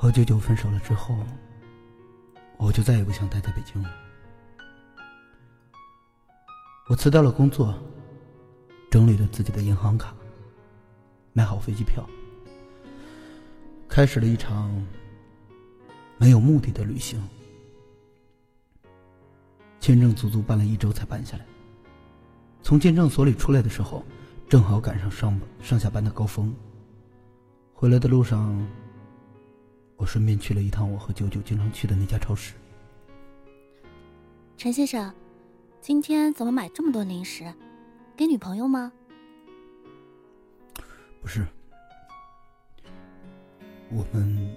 和九九分手了之后，我就再也不想待在北京了。我辞掉了工作，整理了自己的银行卡，买好飞机票，开始了一场没有目的的旅行。签证足足办了一周才办下来。从签证所里出来的时候，正好赶上上上下班的高峰。回来的路上，我顺便去了一趟我和九九经常去的那家超市。陈先生，今天怎么买这么多零食？给女朋友吗？不是，我们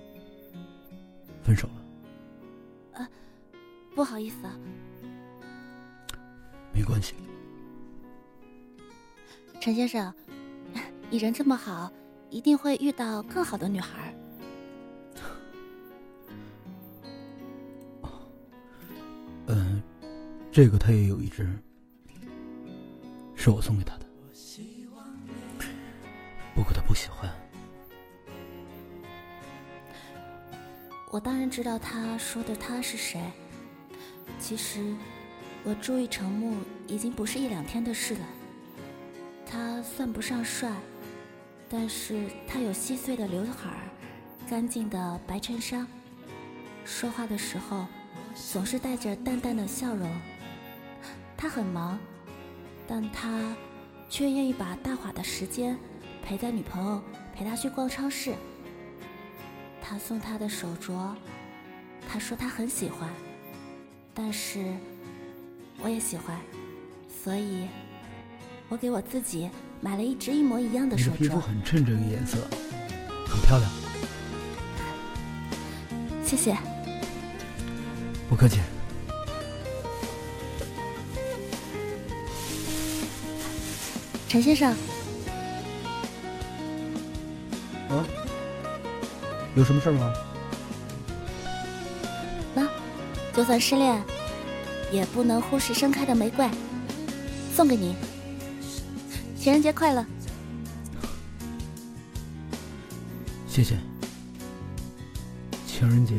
分手了。啊，不好意思啊。没关系。陈先生，你人这么好，一定会遇到更好的女孩。这个他也有一只，是我送给他的，不过他不喜欢。我当然知道他说的他是谁。其实，我注意程木已经不是一两天的事了。他算不上帅，但是他有细碎的刘海儿，干净的白衬衫，说话的时候总是带着淡淡的笑容。他很忙，但他却愿意把大把的时间陪在女朋友陪他去逛超市。他送她的手镯，他说他很喜欢，但是我也喜欢，所以。我给我自己买了一只一模一样的手镯。皮肤很衬这个颜色，很漂亮。谢谢。不客气。陈先生。啊？有什么事吗？那，就算失恋，也不能忽视盛开的玫瑰，送给你。情人节快乐！谢谢。情人节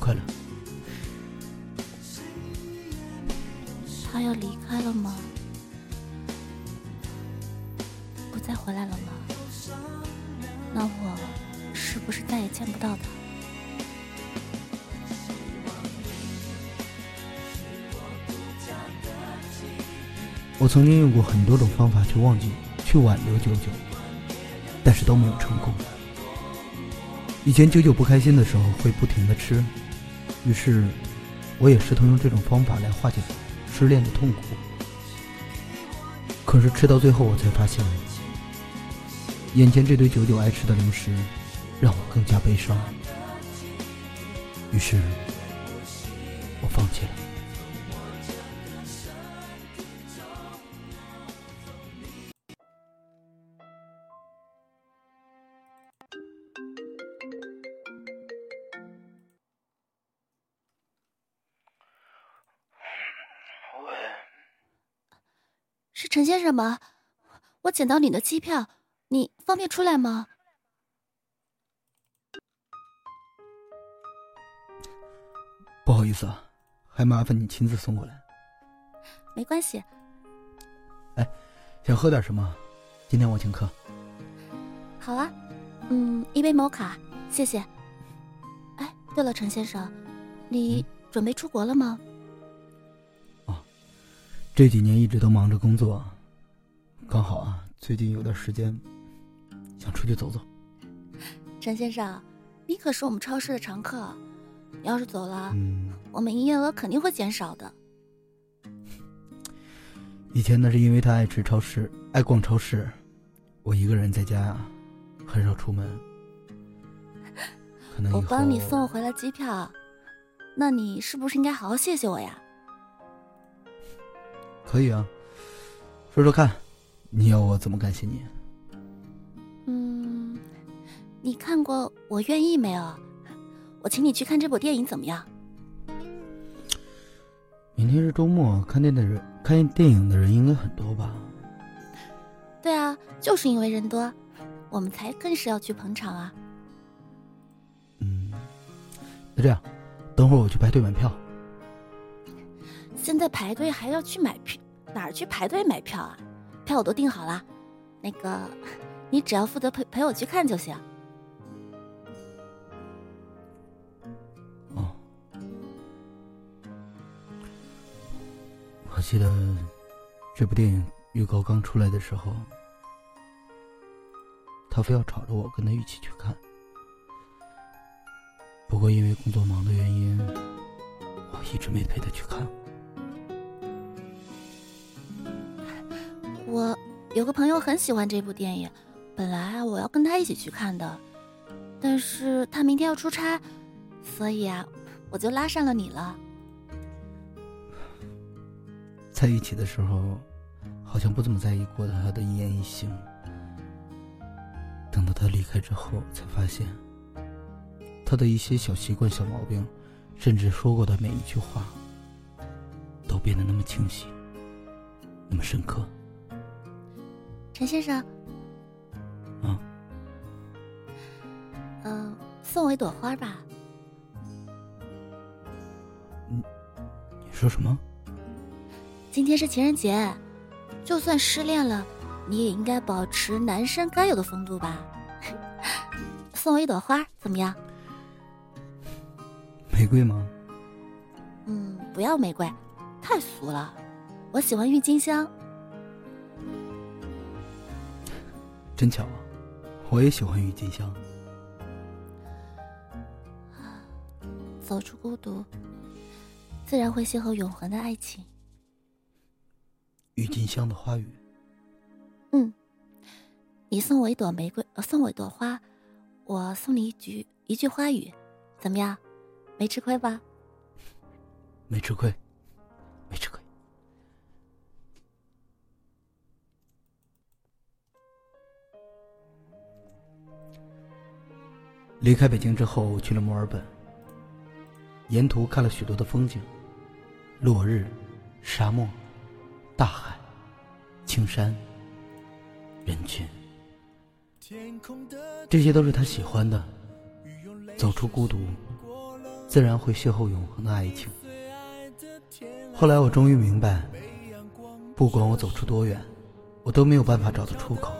快乐。他要离开了吗？回来了吗？那我是不是再也见不到他？我曾经用过很多种方法去忘记、去挽留九九，但是都没有成功。以前九九不开心的时候会不停的吃，于是我也试图用这种方法来化解失恋的痛苦。可是吃到最后，我才发现，眼前这堆久久爱吃的零食，让我更加悲伤。于是，我放弃了。是陈先生吗？我捡到你的机票，你方便出来吗？不好意思啊，还麻烦你亲自送过来。没关系。哎，想喝点什么？今天我请客。好啊，嗯，一杯摩卡，谢谢。哎，对了，陈先生，你准备出国了吗？哦这几年一直都忙着工作，刚好啊，最近有点时间，想出去走走。陈先生，你可是我们超市的常客，你要是走了，我们营业额肯定会减少的。以前那是因为他爱吃超市，爱逛超市，我一个人在家，很少出门。可能我帮你送回了机票，那你是不是应该好好谢谢我呀？可以啊，说说看，你要我怎么感谢你？嗯，你看过《我愿意》没有？我请你去看这部电影怎么样？明天是周末，看电的人看电影的人应该很多吧？对啊，就是因为人多，我们才更是要去捧场啊。嗯那这样，等会儿我去排队买票。现在排队还要去买票？哪儿去排队买票啊？票我都订好了，那个，你只要负责陪陪我去看就行。哦，我记得这部电影预告刚出来的时候，他非要吵着我跟他一起去看。不过因为工作忙的原因，我一直没陪他去看。我有个朋友很喜欢这部电影，本来我要跟他一起去看的，但是他明天要出差，所以啊，我就拉上了你了。在一起的时候，好像不怎么在意过他的一言一行，等到他离开之后，才发现他的一些小习惯、小毛病，甚至说过的每一句话，都变得那么清晰，那么深刻。陈先生，送我一朵花吧。你你说什么？今天是情人节，就算失恋了，你也应该保持男生该有的风度吧。送我一朵花怎么样？玫瑰吗？嗯，不要玫瑰，太俗了。我喜欢郁金香。真巧啊，我也喜欢郁金香。走出孤独，自然会邂逅永恒的爱情。郁金香的花语。嗯，你送我一朵玫瑰，呃，送我一朵花，我送你一句一句花语，怎么样？没吃亏吧？没吃亏，没吃亏。离开北京之后，去了墨尔本。沿途看了许多的风景，落日、沙漠、大海、青山、人群，这些都是他喜欢的。走出孤独，自然会邂逅永恒的爱情。后来我终于明白，不管我走出多远，我都没有办法找到出口，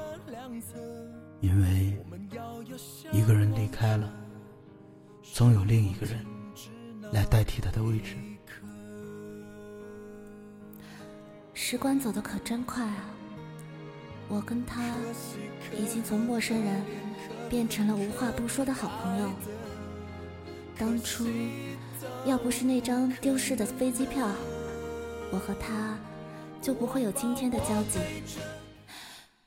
因为。一个人离开了，总有另一个人来代替他的位置。时光走得可真快啊！我跟他已经从陌生人变成了无话不说的好朋友。当初要不是那张丢失的飞机票，我和他就不会有今天的交集。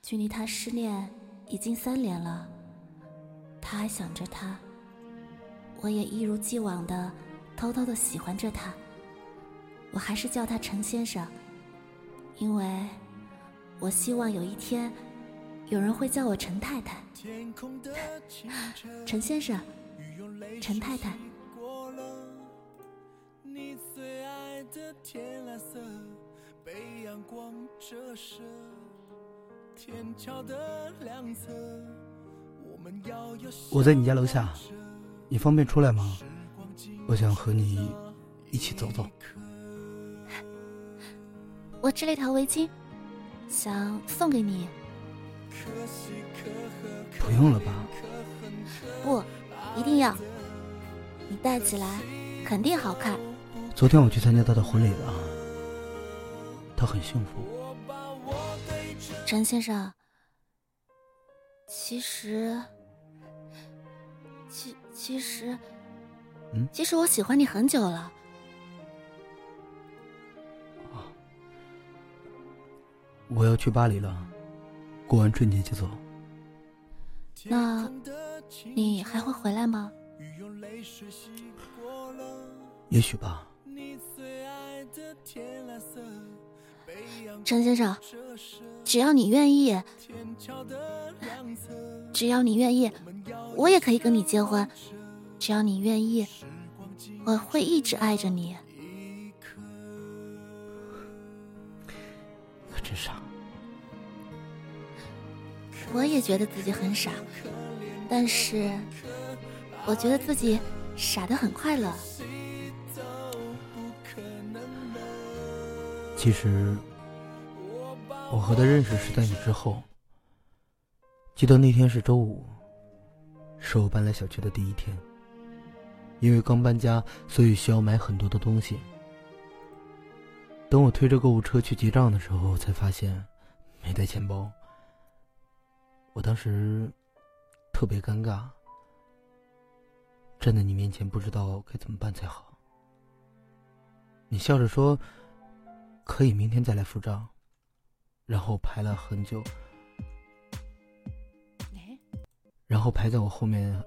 距离他失恋已经三年了。他还想着他，我也一如既往的偷偷的喜欢着他。我还是叫他陈先生，因为我希望有一天有人会叫我陈太太。陈先生，陈太太。我在你家楼下，你方便出来吗？我想和你一起走走。我织了一条围巾，想送给你。不用了吧？不，一定要。你戴起来肯定好看。昨天我去参加他的婚礼了，他很幸福。陈先生。其实，其其实，嗯，其实我喜欢你很久了。我要去巴黎了，过完春节就走。那，你还会回来吗？也许吧。陈先生，只要你愿意，只要你愿意，我也可以跟你结婚。只要你愿意，我会一直爱着你。可真傻。我也觉得自己很傻，但是我觉得自己傻的很快乐。其实，我和他认识是在你之后。记得那天是周五，是我搬来小区的第一天。因为刚搬家，所以需要买很多的东西。等我推着购物车去结账的时候，才发现没带钱包。我当时特别尴尬，站在你面前不知道该怎么办才好。你笑着说：“可以明天再来付账。”然后排了很久，然后排在我后面。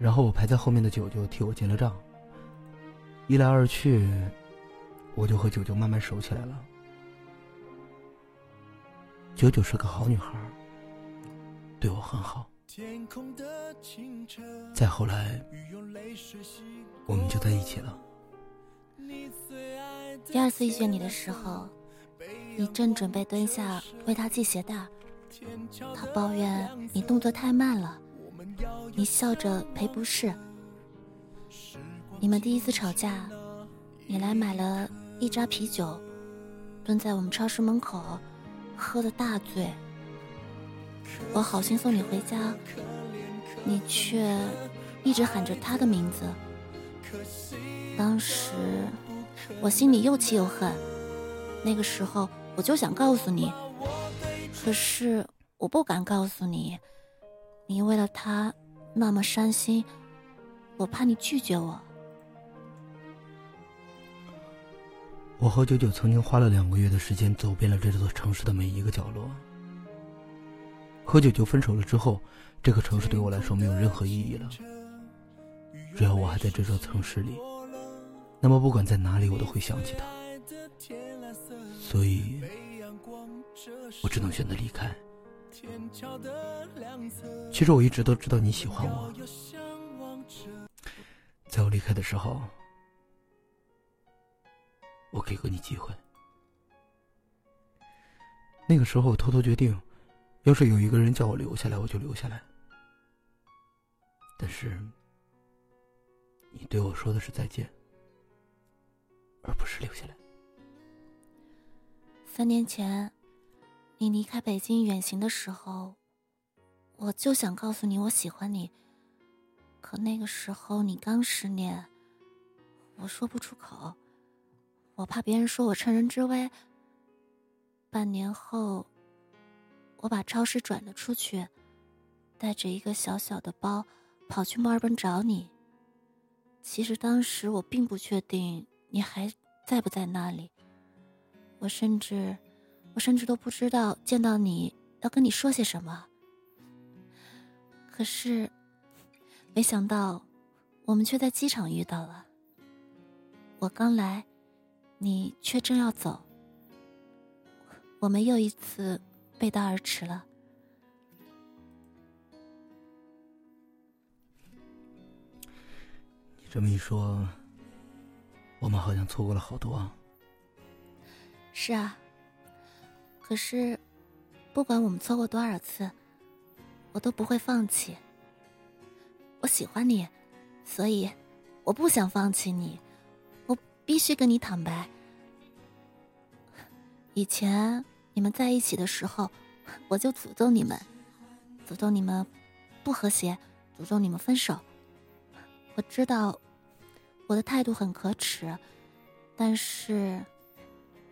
然后我排在后面的九九替我结了账。一来二去，我就和九九慢慢熟起来了。九九是个好女孩，对我很好。再后来，我们就在一起了。第二次遇见你的时候，你正准备蹲下为他系鞋带，他抱怨你动作太慢了。你笑着赔不是。你们第一次吵架，你来买了一扎啤酒，蹲在我们超市门口，喝的大醉。我好心送你回家，你却一直喊着他的名字。当时我心里又气又恨，那个时候我就想告诉你，可是我不敢告诉你。你为了他那么伤心，我怕你拒绝我。我和九九曾经花了两个月的时间走遍了这座城市的每一个角落。和九九分手了之后，这个城市对我来说没有任何意义了。只要我还在这座城市里，那么不管在哪里，我都会想起他。所以，我只能选择离开。其实我一直都知道你喜欢我，在我离开的时候，我给过你机会。那个时候我偷偷决定，要是有一个人叫我留下来，我就留下来。但是，你对我说的是再见，而不是留下来。三年前。你离开北京远行的时候，我就想告诉你我喜欢你。可那个时候你刚失恋，我说不出口，我怕别人说我趁人之危。半年后，我把超市转了出去，带着一个小小的包跑去墨尔本找你。其实当时我并不确定你还在不在那里，我甚至。我甚至都不知道见到你要跟你说些什么。可是，没想到，我们却在机场遇到了。我刚来，你却正要走，我们又一次背道而驰了。你这么一说，我们好像错过了好多啊。是啊。可是，不管我们错过多少次，我都不会放弃。我喜欢你，所以我不想放弃你。我必须跟你坦白。以前你们在一起的时候，我就诅咒你们，诅咒你们不和谐，诅咒你们分手。我知道我的态度很可耻，但是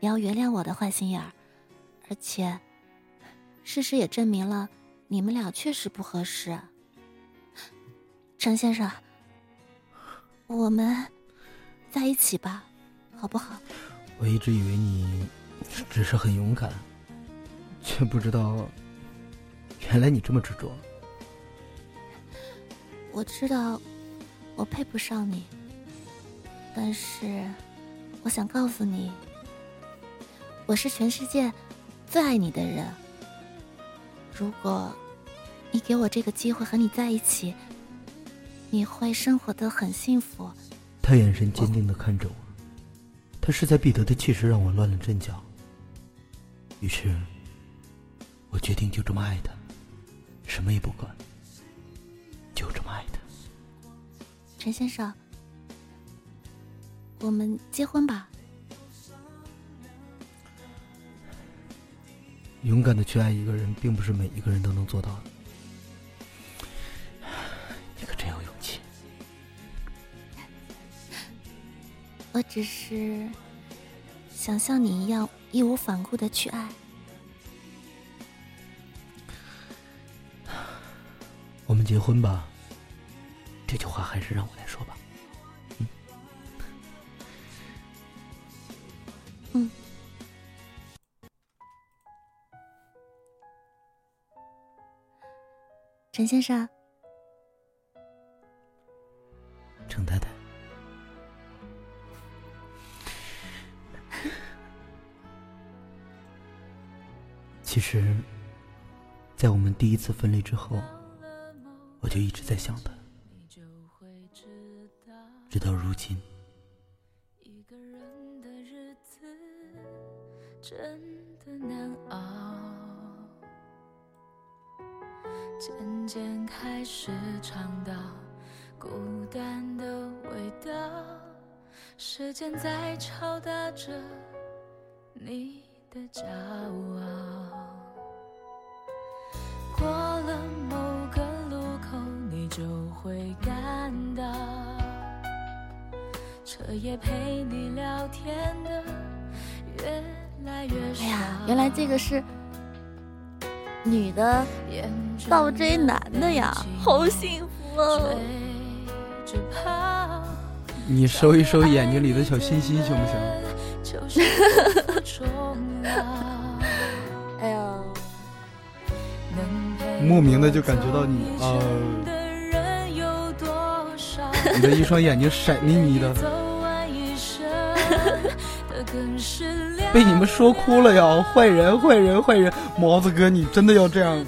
你要原谅我的坏心眼儿。而且，事实也证明了你们俩确实不合适。陈先生，我们在一起吧，好不好？我一直以为你只是很勇敢，却不知道原来你这么执着。我知道我配不上你，但是我想告诉你，我是全世界。最爱你的人，如果你给我这个机会和你在一起，你会生活的很幸福。他眼神坚定的看着我，他势在必得的气势让我乱了阵脚。于是，我决定就这么爱他，什么也不管，就这么爱他。陈先生，我们结婚吧。勇敢的去爱一个人，并不是每一个人都能做到的。你可真有勇气。我只是想像你一样义无反顾的去爱。我们结婚吧。这句话还是让我来说吧。嗯。嗯。陈先生。程太太。其实，在我们第一次分离之后。我就一直在想他，直到如今。一个人的日子真的难熬，渐渐开始尝到孤单的味道，时间在敲打着你的骄傲。过了某个路口，你。就会感到，彻夜陪你聊天的越来越少。哎呀，原来这个是女的倒追男的呀，好幸福哦！你收一收眼睛里的小心心，行不行？哎呀，莫名的就感觉到你呃。你的一双眼睛闪眯眯的，被你们说哭了呀！坏人，坏人，坏人！毛子哥，你真的要这样？